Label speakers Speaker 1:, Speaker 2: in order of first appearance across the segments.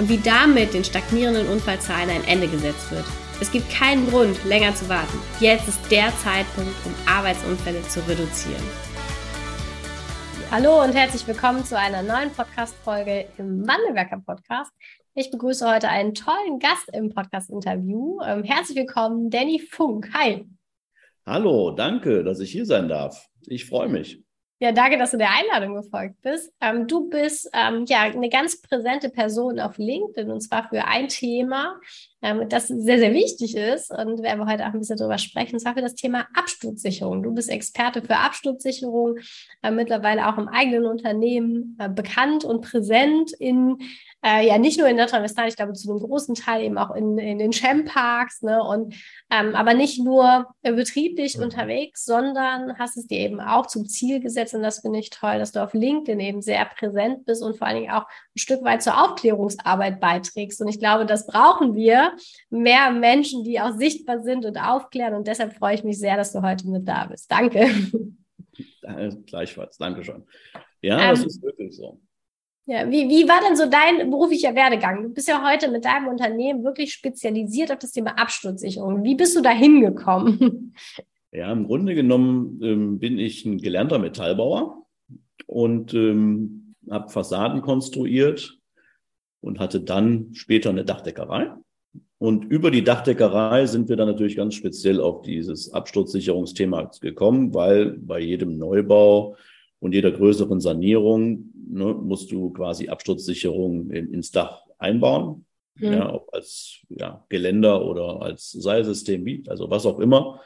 Speaker 1: und wie damit den stagnierenden Unfallzahlen ein Ende gesetzt wird. Es gibt keinen Grund, länger zu warten. Jetzt ist der Zeitpunkt, um Arbeitsunfälle zu reduzieren. Hallo und herzlich willkommen zu einer neuen Podcast-Folge im Wandelwerker Podcast. Ich begrüße heute einen tollen Gast im Podcast-Interview. Ähm, herzlich willkommen, Danny Funk. Hi.
Speaker 2: Hallo, danke, dass ich hier sein darf. Ich freue mich.
Speaker 1: Ja, danke, dass du der Einladung gefolgt bist. Ähm, du bist ähm, ja eine ganz präsente Person auf LinkedIn und zwar für ein Thema, ähm, das sehr, sehr wichtig ist und werden wir heute auch ein bisschen drüber sprechen, und zwar für das Thema Absturzsicherung. Du bist Experte für Absturzsicherung, äh, mittlerweile auch im eigenen Unternehmen äh, bekannt und präsent in äh, ja nicht nur in Nordrhein-Westfalen, ich glaube zu einem großen Teil eben auch in, in den Chem-Parks, ne? Und ähm, aber nicht nur äh, betrieblich mhm. unterwegs, sondern hast es dir eben auch zum Ziel gesetzt und das finde ich toll, dass du auf LinkedIn eben sehr präsent bist und vor allen Dingen auch ein Stück weit zur Aufklärungsarbeit beiträgst. Und ich glaube, das brauchen wir mehr Menschen, die auch sichtbar sind und aufklären. Und deshalb freue ich mich sehr, dass du heute mit da bist. Danke.
Speaker 2: Gleichfalls, danke schon. Ja, ähm, das ist wirklich so.
Speaker 1: Ja, wie, wie war denn so dein beruflicher Werdegang? Du bist ja heute mit deinem Unternehmen wirklich spezialisiert auf das Thema Absturzsicherung. Wie bist du da hingekommen?
Speaker 2: Ja, im Grunde genommen ähm, bin ich ein gelernter Metallbauer und ähm, habe Fassaden konstruiert und hatte dann später eine Dachdeckerei. Und über die Dachdeckerei sind wir dann natürlich ganz speziell auf dieses Absturzsicherungsthema gekommen, weil bei jedem Neubau und jeder größeren Sanierung ne, musst du quasi Absturzsicherung in, ins Dach einbauen. Mhm. Ja, ob als ja, Geländer oder als Seilsystem, also was auch immer.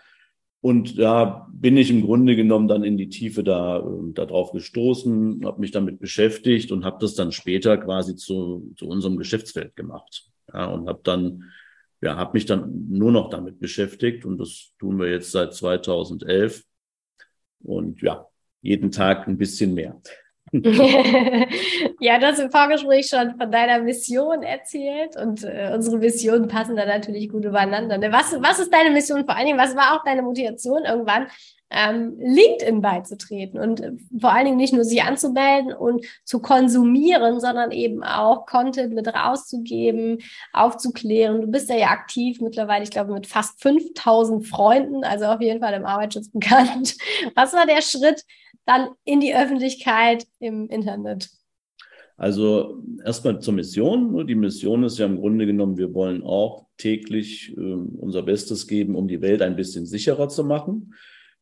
Speaker 2: Und da bin ich im Grunde genommen dann in die Tiefe da, äh, da drauf gestoßen, habe mich damit beschäftigt und habe das dann später quasi zu, zu unserem Geschäftsfeld gemacht. Ja, und habe dann, ja, habe mich dann nur noch damit beschäftigt und das tun wir jetzt seit 2011. Und ja, jeden Tag ein bisschen mehr.
Speaker 1: ja, du hast im Vorgespräch schon von deiner Mission erzählt und äh, unsere Missionen passen da natürlich gut übereinander. Ne? Was, was ist deine Mission vor allen Dingen? Was war auch deine Motivation irgendwann, ähm, LinkedIn beizutreten und äh, vor allen Dingen nicht nur sie anzumelden und zu konsumieren, sondern eben auch Content mit rauszugeben, aufzuklären. Du bist ja, ja aktiv mittlerweile, ich glaube, mit fast 5000 Freunden, also auf jeden Fall im Arbeitsschutz bekannt. Was war der Schritt dann in die Öffentlichkeit im Internet?
Speaker 2: Also erstmal zur Mission. Die Mission ist ja im Grunde genommen, wir wollen auch täglich äh, unser Bestes geben, um die Welt ein bisschen sicherer zu machen.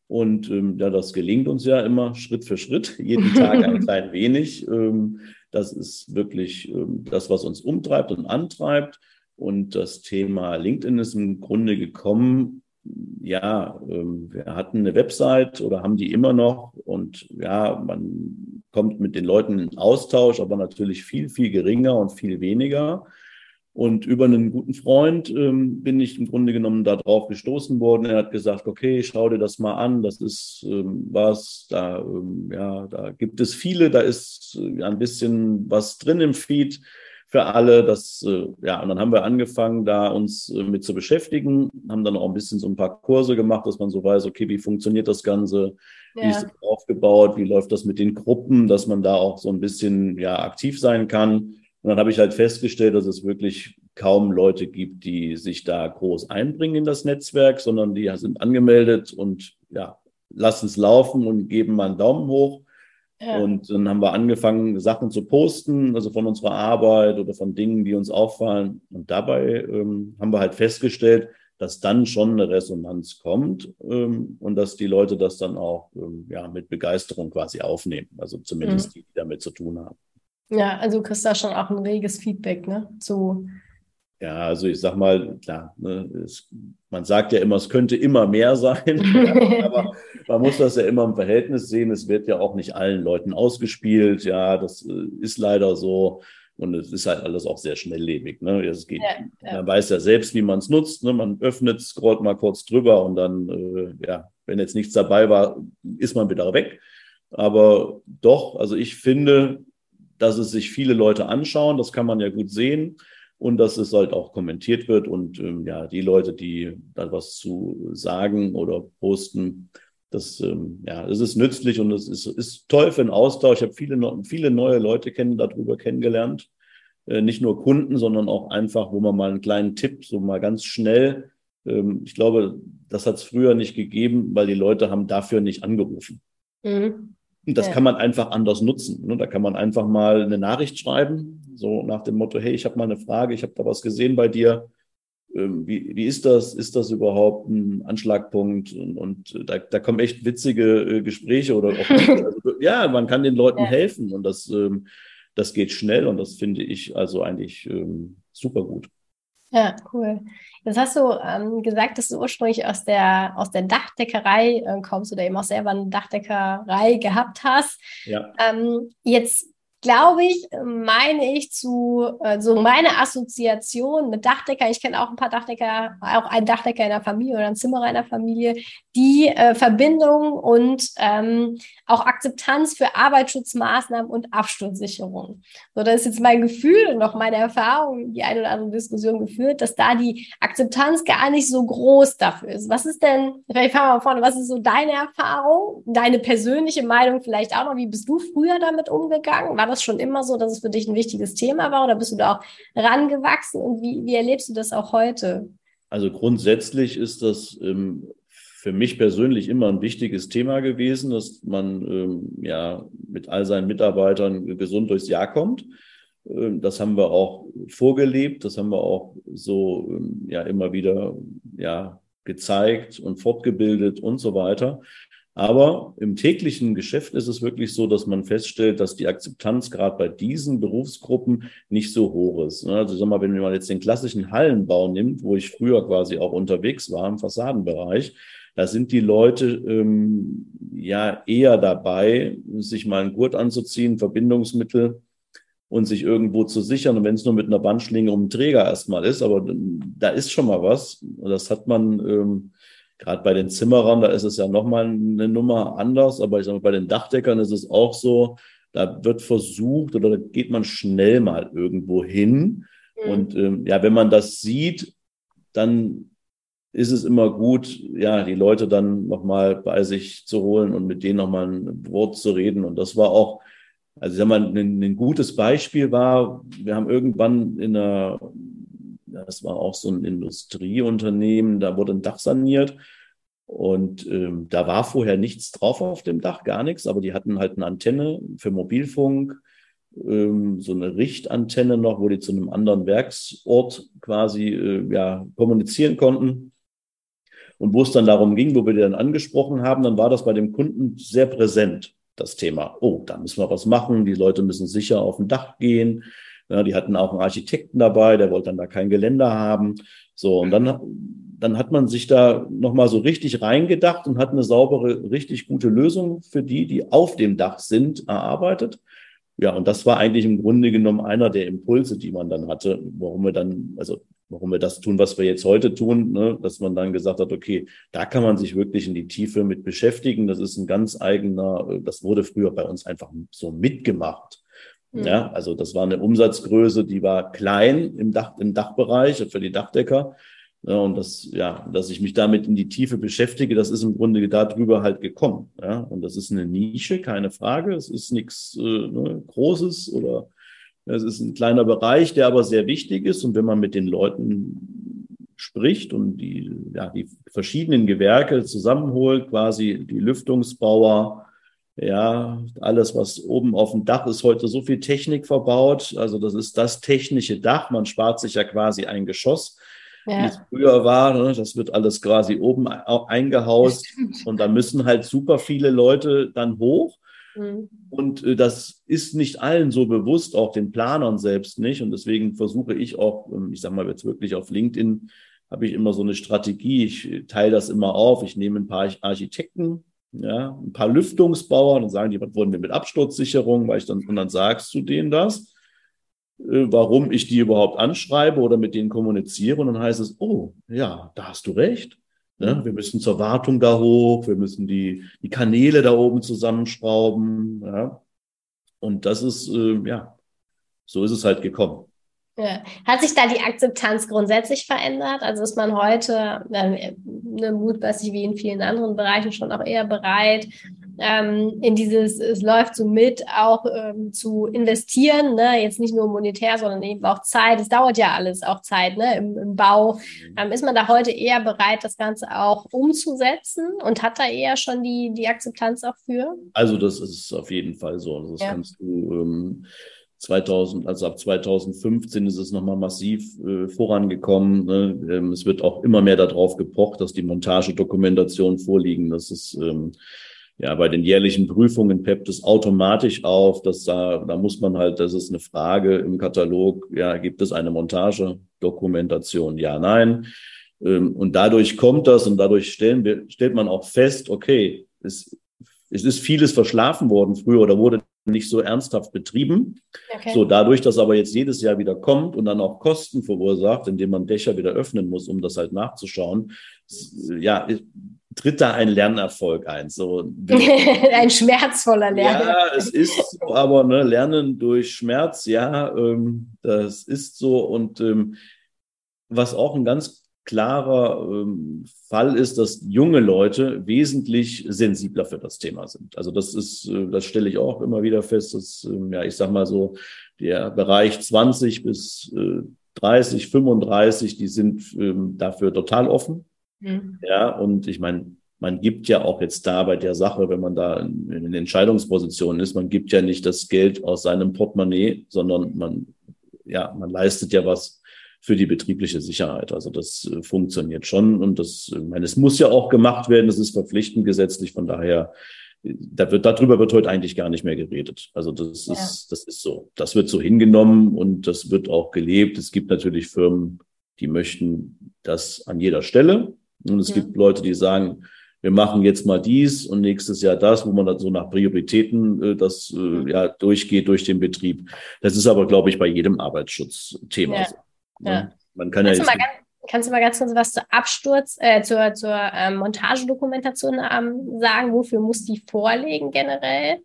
Speaker 2: Und ähm, ja, das gelingt uns ja immer Schritt für Schritt, jeden Tag ein klein wenig. Ähm, das ist wirklich ähm, das, was uns umtreibt und antreibt. Und das Thema LinkedIn ist im Grunde gekommen. Ja, ähm, wir hatten eine Website oder haben die immer noch. Und ja, man kommt mit den Leuten in Austausch, aber natürlich viel, viel geringer und viel weniger. Und über einen guten Freund ähm, bin ich im Grunde genommen darauf gestoßen worden. Er hat gesagt, okay, schau dir das mal an, das ist ähm, was, da, ähm, ja, da gibt es viele, da ist äh, ein bisschen was drin im Feed für alle. Das, äh, ja, und dann haben wir angefangen, da uns äh, mit zu beschäftigen, haben dann auch ein bisschen so ein paar Kurse gemacht, dass man so weiß, okay, wie funktioniert das Ganze, ja. wie ist das aufgebaut, wie läuft das mit den Gruppen, dass man da auch so ein bisschen ja aktiv sein kann. Und dann habe ich halt festgestellt, dass es wirklich kaum Leute gibt, die sich da groß einbringen in das Netzwerk, sondern die sind angemeldet und ja, lassen es laufen und geben mal einen Daumen hoch. Ja. Und dann haben wir angefangen, Sachen zu posten, also von unserer Arbeit oder von Dingen, die uns auffallen. Und dabei ähm, haben wir halt festgestellt, dass dann schon eine Resonanz kommt ähm, und dass die Leute das dann auch ähm, ja, mit Begeisterung quasi aufnehmen. Also zumindest mhm. die, die damit zu tun haben.
Speaker 1: Ja, also du kriegst da schon auch ein reges Feedback, ne? Zu
Speaker 2: ja, also ich sag mal, klar, ne, es, man sagt ja immer, es könnte immer mehr sein, aber man muss das ja immer im Verhältnis sehen. Es wird ja auch nicht allen Leuten ausgespielt. Ja, das äh, ist leider so. Und es ist halt alles auch sehr schnelllebig. Ne? Es geht, ja, ja. Man weiß ja selbst, wie man es nutzt. Ne? Man öffnet, scrollt mal kurz drüber und dann, äh, ja, wenn jetzt nichts dabei war, ist man wieder weg. Aber doch, also ich finde, dass es sich viele Leute anschauen, das kann man ja gut sehen und dass es halt auch kommentiert wird und ähm, ja, die Leute, die da was zu sagen oder posten, das, ähm, ja, es ist nützlich und es ist, ist toll für den Austausch. Ich habe viele, viele neue Leute kennen, darüber kennengelernt. Äh, nicht nur Kunden, sondern auch einfach, wo man mal einen kleinen Tipp, so mal ganz schnell. Ähm, ich glaube, das hat es früher nicht gegeben, weil die Leute haben dafür nicht angerufen. Mhm. Das ja. kann man einfach anders nutzen. Ne? Da kann man einfach mal eine Nachricht schreiben, so nach dem Motto, hey, ich habe mal eine Frage, ich habe da was gesehen bei dir ähm, wie, wie ist das? Ist das überhaupt ein Anschlagpunkt? Und, und da, da kommen echt witzige äh, Gespräche oder auch, also, ja, man kann den Leuten ja. helfen und das, ähm, das geht schnell und das finde ich also eigentlich ähm, super gut.
Speaker 1: Ja, cool. Jetzt hast du ähm, gesagt, dass du ursprünglich aus der, aus der Dachdeckerei äh, kommst oder eben auch selber eine Dachdeckerei gehabt hast. Ja. Ähm, jetzt glaube ich, meine ich zu, so meine Assoziation mit Dachdecker, ich kenne auch ein paar Dachdecker, auch einen Dachdecker in der Familie oder einen Zimmerer in der Familie, die äh, Verbindung und ähm, auch Akzeptanz für Arbeitsschutzmaßnahmen und Absturzsicherung. So, das ist jetzt mein Gefühl und noch meine Erfahrung, die eine oder andere Diskussion geführt, dass da die Akzeptanz gar nicht so groß dafür ist. Was ist denn, vielleicht fangen wir mal vorne, was ist so deine Erfahrung, deine persönliche Meinung vielleicht auch noch? Wie bist du früher damit umgegangen? War das schon immer so, dass es für dich ein wichtiges Thema war oder bist du da auch rangewachsen und wie, wie erlebst du das auch heute?
Speaker 2: Also grundsätzlich ist das ähm, für mich persönlich immer ein wichtiges Thema gewesen, dass man ähm, ja mit all seinen Mitarbeitern gesund durchs Jahr kommt. Ähm, das haben wir auch vorgelebt, das haben wir auch so ähm, ja immer wieder ja gezeigt und fortgebildet und so weiter. Aber im täglichen Geschäft ist es wirklich so, dass man feststellt, dass die Akzeptanz gerade bei diesen Berufsgruppen nicht so hoch ist. Also sag mal, wenn man jetzt den klassischen Hallenbau nimmt, wo ich früher quasi auch unterwegs war im Fassadenbereich, da sind die Leute ähm, ja eher dabei, sich mal einen Gurt anzuziehen, Verbindungsmittel und sich irgendwo zu sichern. Und wenn es nur mit einer Bandschlinge um den Träger erstmal ist, aber da ist schon mal was. Das hat man ähm, gerade bei den Zimmerern, da ist es ja nochmal eine Nummer anders. Aber ich sage mal, bei den Dachdeckern ist es auch so, da wird versucht oder da geht man schnell mal irgendwo hin. Mhm. Und ähm, ja, wenn man das sieht, dann ist es immer gut, ja, die Leute dann nochmal bei sich zu holen und mit denen nochmal ein Wort zu reden. Und das war auch, also ich sag mal, ein, ein gutes Beispiel war, wir haben irgendwann in einer, das war auch so ein Industrieunternehmen, da wurde ein Dach saniert. Und ähm, da war vorher nichts drauf auf dem Dach, gar nichts, aber die hatten halt eine Antenne für Mobilfunk, ähm, so eine Richtantenne noch, wo die zu einem anderen Werksort quasi äh, ja, kommunizieren konnten. Und wo es dann darum ging, wo wir die dann angesprochen haben, dann war das bei dem Kunden sehr präsent, das Thema. Oh, da müssen wir was machen. Die Leute müssen sicher auf dem Dach gehen. Ja, die hatten auch einen Architekten dabei, der wollte dann da kein Geländer haben. So, und dann, dann hat man sich da nochmal so richtig reingedacht und hat eine saubere, richtig gute Lösung für die, die auf dem Dach sind, erarbeitet. Ja, und das war eigentlich im Grunde genommen einer der Impulse, die man dann hatte, warum wir dann, also warum wir das tun, was wir jetzt heute tun, ne? dass man dann gesagt hat, okay, da kann man sich wirklich in die Tiefe mit beschäftigen. Das ist ein ganz eigener, das wurde früher bei uns einfach so mitgemacht. Mhm. Ja, also das war eine Umsatzgröße, die war klein im Dach, im Dachbereich für die Dachdecker. Ja, und das, ja, dass ich mich damit in die Tiefe beschäftige, das ist im Grunde darüber halt gekommen. Ja, und das ist eine Nische, keine Frage. Es ist nichts äh, ne, Großes oder es ist ein kleiner Bereich, der aber sehr wichtig ist. Und wenn man mit den Leuten spricht und die, ja, die verschiedenen Gewerke zusammenholt, quasi die Lüftungsbauer, ja, alles, was oben auf dem Dach ist, heute so viel Technik verbaut. Also das ist das technische Dach. Man spart sich ja quasi ein Geschoss, ja. wie es früher war. Ne? Das wird alles quasi oben eingehaust. Und da müssen halt super viele Leute dann hoch. Mhm. Und äh, das ist nicht allen so bewusst, auch den Planern selbst nicht. Und deswegen versuche ich auch, ähm, ich sage mal jetzt wirklich auf LinkedIn, habe ich immer so eine Strategie. Ich teile das immer auf. Ich nehme ein paar Architekten, ja, ein paar Lüftungsbauer, dann sagen die, was wurden wir mit Absturzsicherung, weil ich dann, und dann sagst du denen das. äh, warum ich die überhaupt anschreibe oder mit denen kommuniziere. Und dann heißt es, oh, ja, da hast du recht. Ne? Wir müssen zur Wartung da hoch, wir müssen die, die Kanäle da oben zusammenschrauben. Ja? Und das ist, äh, ja, so ist es halt gekommen.
Speaker 1: Ja. Hat sich da die Akzeptanz grundsätzlich verändert? Also ist man heute äh, ne, mutmaßlich wie in vielen anderen Bereichen schon auch eher bereit, ähm, in dieses, es läuft so mit, auch ähm, zu investieren, ne? jetzt nicht nur monetär, sondern eben auch Zeit. Es dauert ja alles auch Zeit ne? Im, im Bau. Ähm, ist man da heute eher bereit, das Ganze auch umzusetzen und hat da eher schon die, die Akzeptanz auch für?
Speaker 2: Also das ist auf jeden Fall so. Also das ja. kannst du ähm, 2000, also ab 2015 ist es nochmal massiv äh, vorangekommen. Ne? Ähm, es wird auch immer mehr darauf gepocht, dass die Montagedokumentationen vorliegen. Das ist ähm, ja bei den jährlichen Prüfungen peppt es automatisch auf, dass da, da muss man halt, das ist eine Frage im Katalog, ja, gibt es eine Montagedokumentation? Ja, nein. Ähm, und dadurch kommt das und dadurch stellen wir, stellt man auch fest, okay, es, es ist vieles verschlafen worden früher oder wurde nicht so ernsthaft betrieben. Okay. So, dadurch, dass aber jetzt jedes Jahr wieder kommt und dann auch Kosten verursacht, indem man Dächer wieder öffnen muss, um das halt nachzuschauen, ja, tritt da ein Lernerfolg ein. So,
Speaker 1: ein schmerzvoller Lernen.
Speaker 2: Ja, es ist so, aber ne, Lernen durch Schmerz, ja, ähm, das ist so. Und ähm, was auch ein ganz klarer ähm, Fall ist, dass junge Leute wesentlich sensibler für das Thema sind. Also das ist, äh, das stelle ich auch immer wieder fest, dass, ähm, ja, ich sag mal so, der Bereich 20 bis äh, 30, 35, die sind ähm, dafür total offen. Mhm. Ja, und ich meine, man gibt ja auch jetzt da bei der Sache, wenn man da in, in Entscheidungspositionen ist, man gibt ja nicht das Geld aus seinem Portemonnaie, sondern man, ja, man leistet ja was für die betriebliche Sicherheit. Also das äh, funktioniert schon und das, ich meine, es muss ja auch gemacht werden, das ist verpflichtend gesetzlich, von daher, da wird, darüber wird heute eigentlich gar nicht mehr geredet. Also das ja. ist, das ist so. Das wird so hingenommen und das wird auch gelebt. Es gibt natürlich Firmen, die möchten das an jeder Stelle. Und es ja. gibt Leute, die sagen, wir machen jetzt mal dies und nächstes Jahr das, wo man dann so nach Prioritäten äh, das äh, ja durchgeht durch den Betrieb. Das ist aber, glaube ich, bei jedem Arbeitsschutzthema ja. so.
Speaker 1: Ja. Man kann kannst, ja du mal ganz, kannst du mal ganz kurz was zur Absturz, äh, zur, zur ähm, Montagedokumentation ähm, sagen? Wofür muss die vorlegen generell?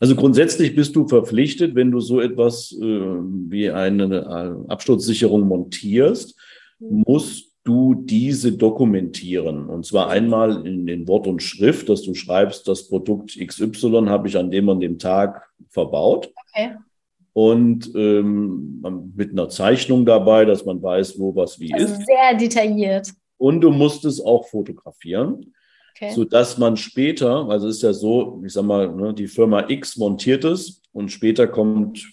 Speaker 2: Also grundsätzlich bist du verpflichtet, wenn du so etwas äh, wie eine äh, Absturzsicherung montierst, mhm. musst du diese dokumentieren. Und zwar einmal in den Wort und Schrift, dass du schreibst, das Produkt XY habe ich an dem und dem Tag verbaut. Okay und ähm, mit einer Zeichnung dabei, dass man weiß, wo was wie also ist.
Speaker 1: Sehr detailliert.
Speaker 2: Und du musst es auch fotografieren, okay. so dass man später, also es ist ja so, ich sag mal, ne, die Firma X montiert es und später kommt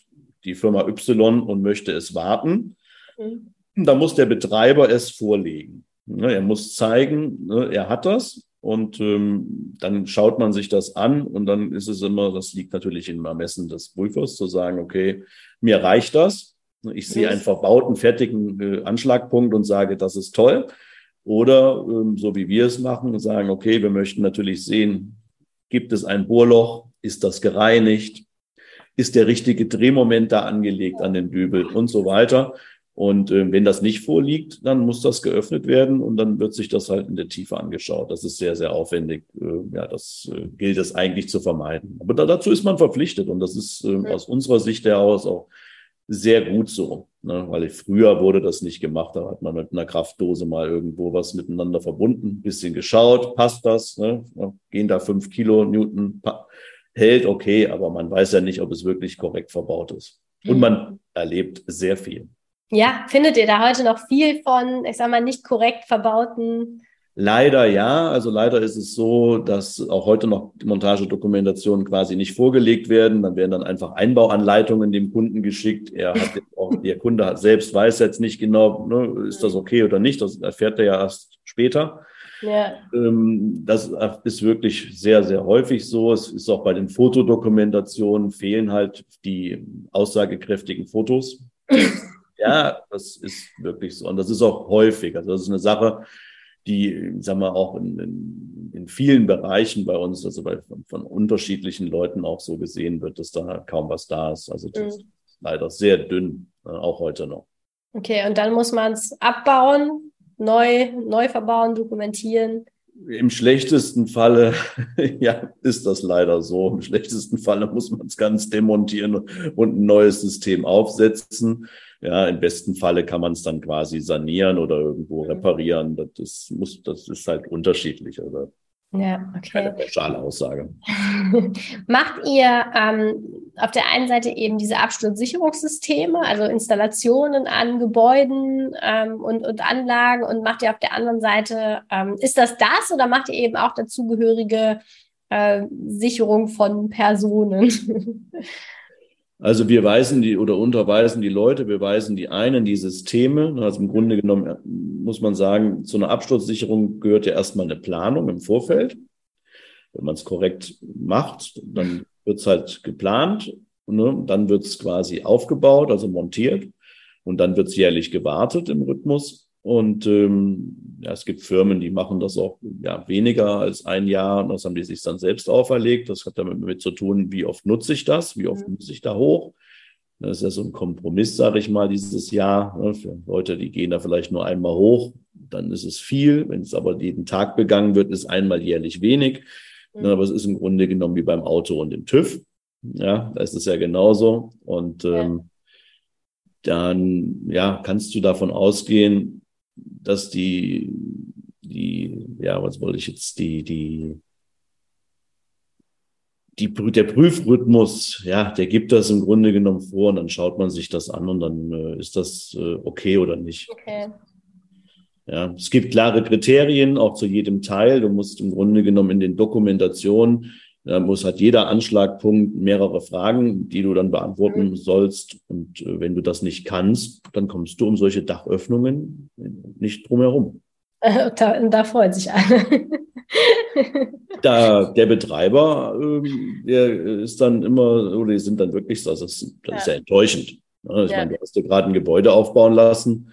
Speaker 2: die Firma Y und möchte es warten. Mhm. Da muss der Betreiber es vorlegen. Ne, er muss zeigen, ne, er hat das und ähm, dann schaut man sich das an und dann ist es immer, das liegt natürlich im Ermessen des Prüfers, zu sagen, okay, mir reicht das. Ich sehe einen verbauten, fertigen äh, Anschlagpunkt und sage, das ist toll. Oder ähm, so wie wir es machen, sagen, okay, wir möchten natürlich sehen, gibt es ein Bohrloch? Ist das gereinigt? Ist der richtige Drehmoment da angelegt an den Dübel und so weiter? Und äh, wenn das nicht vorliegt, dann muss das geöffnet werden und dann wird sich das halt in der Tiefe angeschaut. Das ist sehr, sehr aufwendig. Äh, ja, das äh, gilt es eigentlich zu vermeiden. Aber da, dazu ist man verpflichtet und das ist äh, aus unserer Sicht heraus auch sehr gut so, ne? weil früher wurde das nicht gemacht. Da hat man mit einer Kraftdose mal irgendwo was miteinander verbunden, bisschen geschaut, passt das, ne? gehen da fünf Kilo Newton, hält okay, aber man weiß ja nicht, ob es wirklich korrekt verbaut ist. Und man erlebt sehr viel.
Speaker 1: Ja, findet ihr da heute noch viel von, ich sag mal, nicht korrekt verbauten?
Speaker 2: Leider ja. Also leider ist es so, dass auch heute noch die Montagedokumentationen quasi nicht vorgelegt werden. Dann werden dann einfach Einbauanleitungen dem Kunden geschickt. Er hat auch, der Kunde hat selbst weiß jetzt nicht genau, ne, ist das okay oder nicht. Das erfährt er ja erst später. Ja. Ähm, das ist wirklich sehr, sehr häufig so. Es ist auch bei den Fotodokumentationen fehlen halt die aussagekräftigen Fotos. Ja, das ist wirklich so. Und das ist auch häufig. Also das ist eine Sache, die, sagen wir, auch in, in, in vielen Bereichen bei uns, also bei, von, von, unterschiedlichen Leuten auch so gesehen wird, dass da kaum was da ist. Also das, mhm. leider sehr dünn, äh, auch heute noch.
Speaker 1: Okay, und dann muss man es abbauen, neu, neu verbauen, dokumentieren.
Speaker 2: Im schlechtesten Falle, ja, ist das leider so. Im schlechtesten Falle muss man es ganz demontieren und ein neues System aufsetzen. Ja, im besten Falle kann man es dann quasi sanieren oder irgendwo mhm. reparieren. Das ist, muss, das ist halt unterschiedlich. Also
Speaker 1: ja, okay. Keine
Speaker 2: pauschale Aussage.
Speaker 1: Macht ihr ähm, auf der einen Seite eben diese Absturzsicherungssysteme, also Installationen an Gebäuden ähm, und, und Anlagen und macht ihr auf der anderen Seite, ähm, ist das das oder macht ihr eben auch dazugehörige äh, Sicherung von Personen?
Speaker 2: Also wir weisen die oder unterweisen die Leute, wir weisen die ein in die Systeme. Also im Grunde genommen äh, muss man sagen, zu einer Absturzsicherung gehört ja erstmal eine Planung im Vorfeld. Wenn man es korrekt macht, dann wird es halt geplant, ne? dann wird es quasi aufgebaut, also montiert und dann wird es jährlich gewartet im Rhythmus. Und ähm, ja, es gibt Firmen, die machen das auch ja, weniger als ein Jahr. Und das haben die sich dann selbst auferlegt. Das hat damit mit zu tun, wie oft nutze ich das, wie oft mhm. muss ich da hoch. Das ist ja so ein Kompromiss, sage ich mal, dieses Jahr. Ne, für Leute, die gehen da vielleicht nur einmal hoch, dann ist es viel. Wenn es aber jeden Tag begangen wird, ist einmal jährlich wenig. Mhm. Aber es ist im Grunde genommen wie beim Auto und dem TÜV. Ja, da ist es ja genauso. Und ähm, dann ja, kannst du davon ausgehen, dass die, die, ja, was wollte ich jetzt, die, die, die, der Prüfrhythmus, ja, der gibt das im Grunde genommen vor und dann schaut man sich das an und dann äh, ist das äh, okay oder nicht. Okay. Ja, es gibt klare Kriterien auch zu jedem Teil. Du musst im Grunde genommen in den Dokumentationen muss hat jeder Anschlagpunkt mehrere Fragen, die du dann beantworten mhm. sollst. Und äh, wenn du das nicht kannst, dann kommst du um solche Dachöffnungen nicht drum herum.
Speaker 1: Da, da freut sich alle.
Speaker 2: da, der Betreiber, ähm, der ist dann immer, oder die sind dann wirklich, das ist, das ist ja enttäuschend. Ich ja. meine, du hast dir gerade ein Gebäude aufbauen lassen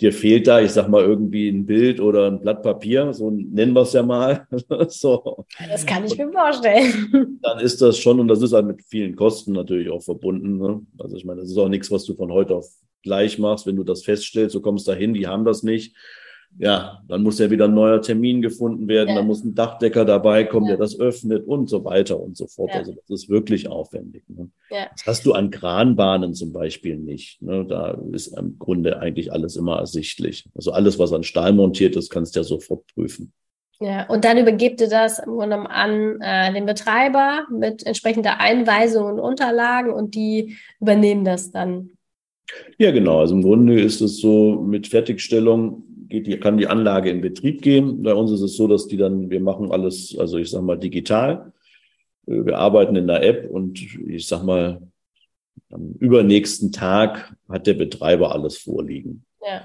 Speaker 2: dir fehlt da, ich sag mal, irgendwie ein Bild oder ein Blatt Papier, so nennen wir es ja mal.
Speaker 1: so. Das kann ich mir vorstellen.
Speaker 2: Dann ist das schon, und das ist halt mit vielen Kosten natürlich auch verbunden. Ne? Also ich meine, das ist auch nichts, was du von heute auf gleich machst, wenn du das feststellst, du kommst dahin, die haben das nicht ja, dann muss ja wieder ein neuer Termin gefunden werden, ja. dann muss ein Dachdecker dabei kommen, ja. der das öffnet und so weiter und so fort. Ja. Also das ist wirklich aufwendig. Ne? Das hast du an Kranbahnen zum Beispiel nicht. Ne? Da ist im Grunde eigentlich alles immer ersichtlich. Also alles, was an Stahl montiert ist, kannst du ja sofort prüfen.
Speaker 1: Ja, und dann übergibt ihr das im Grunde an äh, den Betreiber mit entsprechender Einweisung und Unterlagen und die übernehmen das dann.
Speaker 2: Ja, genau. Also im Grunde ist es so mit Fertigstellung geht die, kann die Anlage in Betrieb gehen. Bei uns ist es so, dass die dann, wir machen alles, also ich sag mal, digital. Äh, wir arbeiten in der App und ich sag mal, am übernächsten Tag hat der Betreiber alles vorliegen. Ja.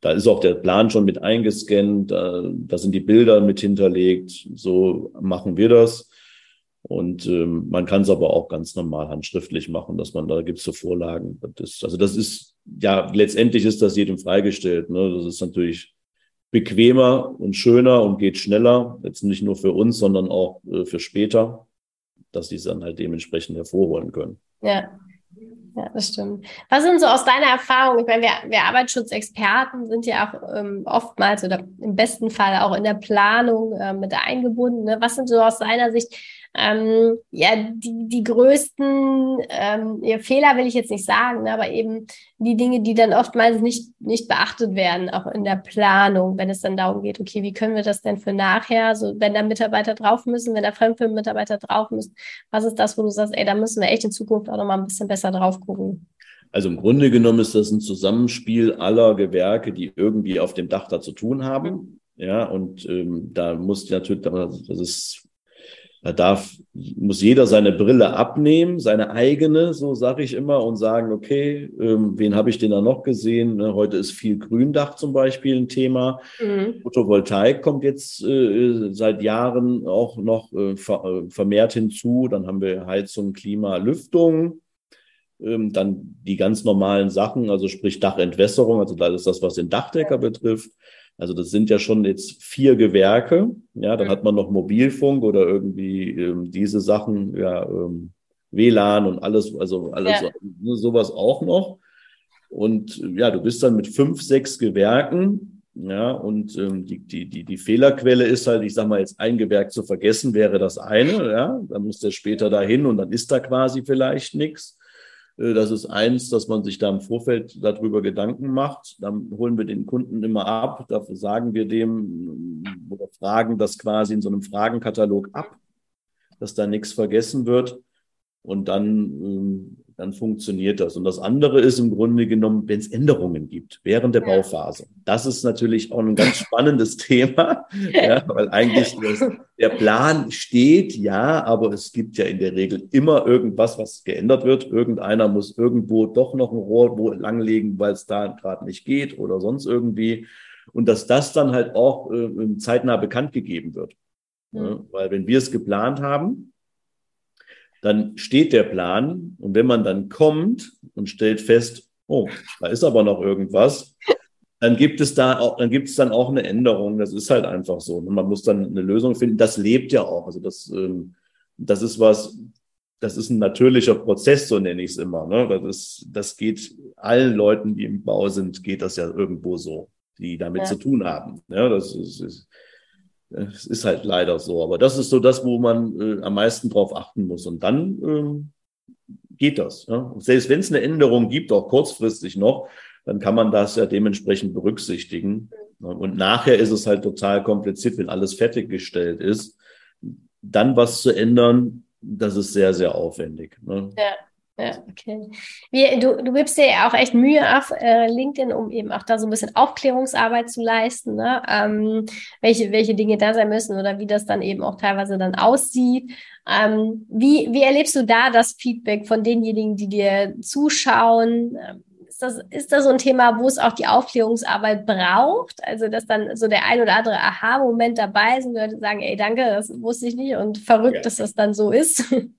Speaker 2: Da ist auch der Plan schon mit eingescannt, da, da sind die Bilder mit hinterlegt. So machen wir das. Und ähm, man kann es aber auch ganz normal handschriftlich machen, dass man da gibt es so Vorlagen. Das also das ist ja letztendlich ist das jedem freigestellt. Ne? Das ist natürlich bequemer und schöner und geht schneller. Jetzt nicht nur für uns, sondern auch äh, für später, dass die es dann halt dementsprechend hervorholen können.
Speaker 1: Ja. Ja, das stimmt. Was sind so aus deiner Erfahrung? Ich meine, wir, wir Arbeitsschutzexperten sind ja auch ähm, oftmals oder im besten Fall auch in der Planung äh, mit eingebunden. Ne? Was sind so aus deiner Sicht ähm, ja, die, die größten ähm, ja, Fehler will ich jetzt nicht sagen, ne, aber eben die Dinge, die dann oftmals nicht, nicht beachtet werden, auch in der Planung, wenn es dann darum geht, okay, wie können wir das denn für nachher, so wenn da Mitarbeiter drauf müssen, wenn da Fremdfilm-Mitarbeiter drauf müssen, was ist das, wo du sagst, ey, da müssen wir echt in Zukunft auch nochmal ein bisschen besser drauf gucken?
Speaker 2: Also im Grunde genommen ist das ein Zusammenspiel aller Gewerke, die irgendwie auf dem Dach da zu tun haben. Mhm. Ja, und ähm, da muss natürlich, das ist da darf, muss jeder seine Brille abnehmen, seine eigene, so sage ich immer, und sagen, okay, ähm, wen habe ich denn da noch gesehen? Ne, heute ist viel Gründach zum Beispiel ein Thema. Mhm. Photovoltaik kommt jetzt äh, seit Jahren auch noch äh, äh, vermehrt hinzu. Dann haben wir Heizung, Klima, Lüftung. Ähm, dann die ganz normalen Sachen, also sprich Dachentwässerung, also das ist das, was den Dachdecker betrifft. Also das sind ja schon jetzt vier Gewerke. Ja, dann mhm. hat man noch Mobilfunk oder irgendwie ähm, diese Sachen, ja, ähm, WLAN und alles, also alles ja. Ne, sowas auch noch. Und ja, du bist dann mit fünf, sechs Gewerken ja, und ähm, die, die, die, die Fehlerquelle ist halt, ich sag mal, jetzt ein Gewerk zu vergessen wäre das eine, ja, dann muss der später dahin und dann ist da quasi vielleicht nichts. Äh, das ist eins, dass man sich da im Vorfeld darüber Gedanken macht. Dann holen wir den Kunden immer ab. Dafür sagen wir dem oder fragen das quasi in so einem Fragenkatalog ab, dass da nichts vergessen wird. Und dann ähm, dann funktioniert das. Und das andere ist im Grunde genommen, wenn es Änderungen gibt während der ja. Bauphase. Das ist natürlich auch ein ganz spannendes Thema, ja, weil eigentlich das, der Plan steht, ja, aber es gibt ja in der Regel immer irgendwas, was geändert wird. Irgendeiner muss irgendwo doch noch ein Rohr wo langlegen, weil es da gerade nicht geht oder sonst irgendwie. Und dass das dann halt auch äh, zeitnah bekannt gegeben wird. Mhm. Ja, weil wenn wir es geplant haben, dann steht der Plan und wenn man dann kommt und stellt fest, oh, da ist aber noch irgendwas, dann gibt es da auch, dann gibt es dann auch eine Änderung. Das ist halt einfach so. Und man muss dann eine Lösung finden. Das lebt ja auch. Also das, ähm, das ist was, das ist ein natürlicher Prozess, so nenne ich es immer. Ne? Das, ist, das geht allen Leuten, die im Bau sind, geht das ja irgendwo so, die damit ja. zu tun haben. Ja, das ist, ist es ist halt leider so. Aber das ist so das, wo man äh, am meisten drauf achten muss. Und dann ähm, geht das. Ja? selbst wenn es eine Änderung gibt, auch kurzfristig noch, dann kann man das ja dementsprechend berücksichtigen. Und nachher ist es halt total kompliziert, wenn alles fertiggestellt ist. Dann was zu ändern, das ist sehr, sehr aufwendig. Ne?
Speaker 1: Ja. Ja, okay. Wie, du, du gibst dir ja auch echt Mühe auf äh, LinkedIn, um eben auch da so ein bisschen Aufklärungsarbeit zu leisten, ne? ähm, welche, welche Dinge da sein müssen oder wie das dann eben auch teilweise dann aussieht. Ähm, wie, wie erlebst du da das Feedback von denjenigen, die dir zuschauen? Ähm, ist das, ist das so ein Thema, wo es auch die Aufklärungsarbeit braucht? Also, dass dann so der ein oder andere Aha-Moment dabei ist und Leute sagen, ey, danke, das wusste ich nicht und verrückt, ja. dass das dann so ist.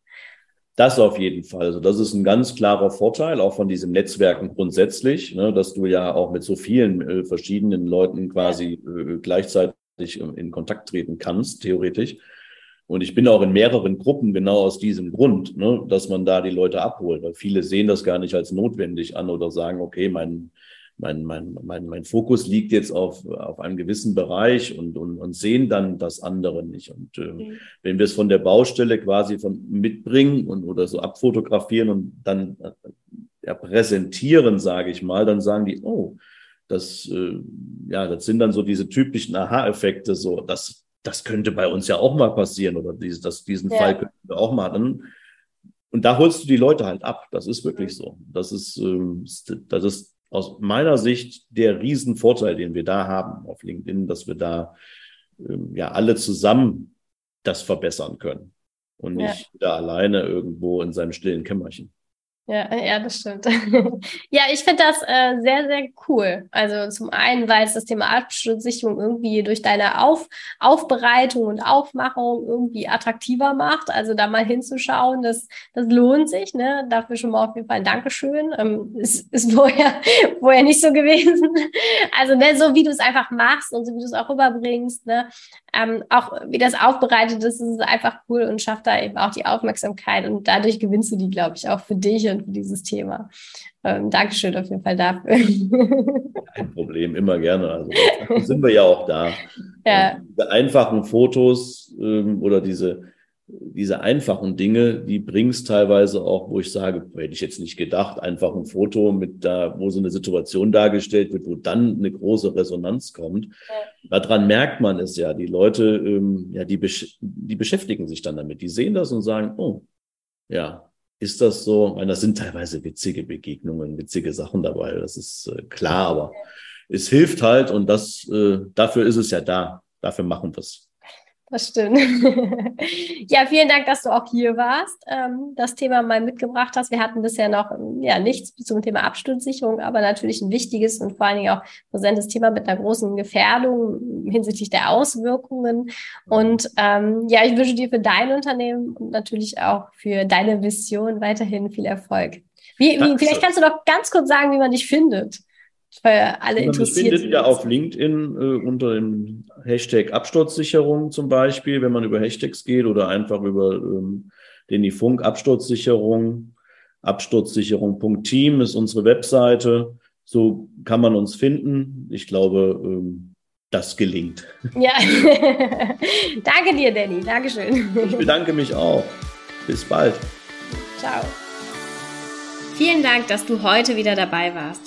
Speaker 2: Das auf jeden Fall. Also das ist ein ganz klarer Vorteil auch von diesem Netzwerken grundsätzlich, ne, dass du ja auch mit so vielen äh, verschiedenen Leuten quasi äh, gleichzeitig in Kontakt treten kannst, theoretisch. Und ich bin auch in mehreren Gruppen genau aus diesem Grund, ne, dass man da die Leute abholt, weil viele sehen das gar nicht als notwendig an oder sagen, okay, mein, mein, mein, mein, mein Fokus liegt jetzt auf, auf einem gewissen Bereich und, und, und sehen dann das andere nicht. Und äh, mhm. wenn wir es von der Baustelle quasi von mitbringen und oder so abfotografieren und dann äh, ja, präsentieren, sage ich mal, dann sagen die, oh, das, äh, ja, das sind dann so diese typischen Aha-Effekte, so, das, das könnte bei uns ja auch mal passieren oder dieses, das, diesen ja. Fall könnten wir auch mal. Dann, und da holst du die Leute halt ab. Das ist wirklich mhm. so. Das ist, ähm, das ist aus meiner Sicht der Riesenvorteil, den wir da haben auf LinkedIn, dass wir da ähm, ja alle zusammen das verbessern können und nicht ja. da alleine irgendwo in seinem stillen Kämmerchen.
Speaker 1: Ja, ja, das stimmt. ja, ich finde das äh, sehr, sehr cool. Also zum einen, weil es das Thema Absturzsicherung irgendwie durch deine Auf Aufbereitung und Aufmachung irgendwie attraktiver macht. Also da mal hinzuschauen, das, das lohnt sich. Ne? Dafür schon mal auf jeden Fall ein Dankeschön. Ähm, ist, ist vorher, vorher nicht so gewesen. Also ne, so wie du es einfach machst und so wie du es auch rüberbringst, ne? ähm, auch wie das aufbereitet ist, ist es einfach cool und schafft da eben auch die Aufmerksamkeit. Und dadurch gewinnst du die, glaube ich, auch für dich und für dieses Thema. Ähm, Dankeschön auf jeden Fall dafür.
Speaker 2: Kein Problem, immer gerne. Also sind wir ja auch da. Ja. Diese einfachen Fotos ähm, oder diese diese einfachen Dinge, die bringst teilweise auch, wo ich sage, hätte ich jetzt nicht gedacht, einfach ein Foto mit da, wo so eine Situation dargestellt wird, wo dann eine große Resonanz kommt. Ja. Daran merkt man es ja. Die Leute, ähm, ja, die, besch die beschäftigen sich dann damit. Die sehen das und sagen, oh, ja, ist das so? Meine, das sind teilweise witzige Begegnungen, witzige Sachen dabei. Das ist äh, klar, aber es hilft halt und das, äh, dafür ist es ja da. Dafür machen wir es.
Speaker 1: Das stimmt. ja, vielen Dank, dass du auch hier warst, ähm, das Thema mal mitgebracht hast. Wir hatten bisher noch ja nichts zum Thema Absturzsicherung, aber natürlich ein wichtiges und vor allen Dingen auch präsentes Thema mit einer großen Gefährdung hinsichtlich der Auswirkungen. Und ähm, ja, ich wünsche dir für dein Unternehmen und natürlich auch für deine Vision weiterhin viel Erfolg. Wie, wie, vielleicht kannst du doch ganz kurz sagen, wie man dich findet für alle
Speaker 2: interessiert. Das findet ihr auf LinkedIn äh, unter dem Hashtag Absturzsicherung zum Beispiel, wenn man über Hashtags geht oder einfach über ähm, den die Funk Absturzsicherung, absturzsicherung.team ist unsere Webseite. So kann man uns finden. Ich glaube, ähm, das gelingt.
Speaker 1: Ja, danke dir, Danny. Dankeschön.
Speaker 2: Ich bedanke mich auch. Bis bald.
Speaker 1: Ciao. Vielen Dank, dass du heute wieder dabei warst.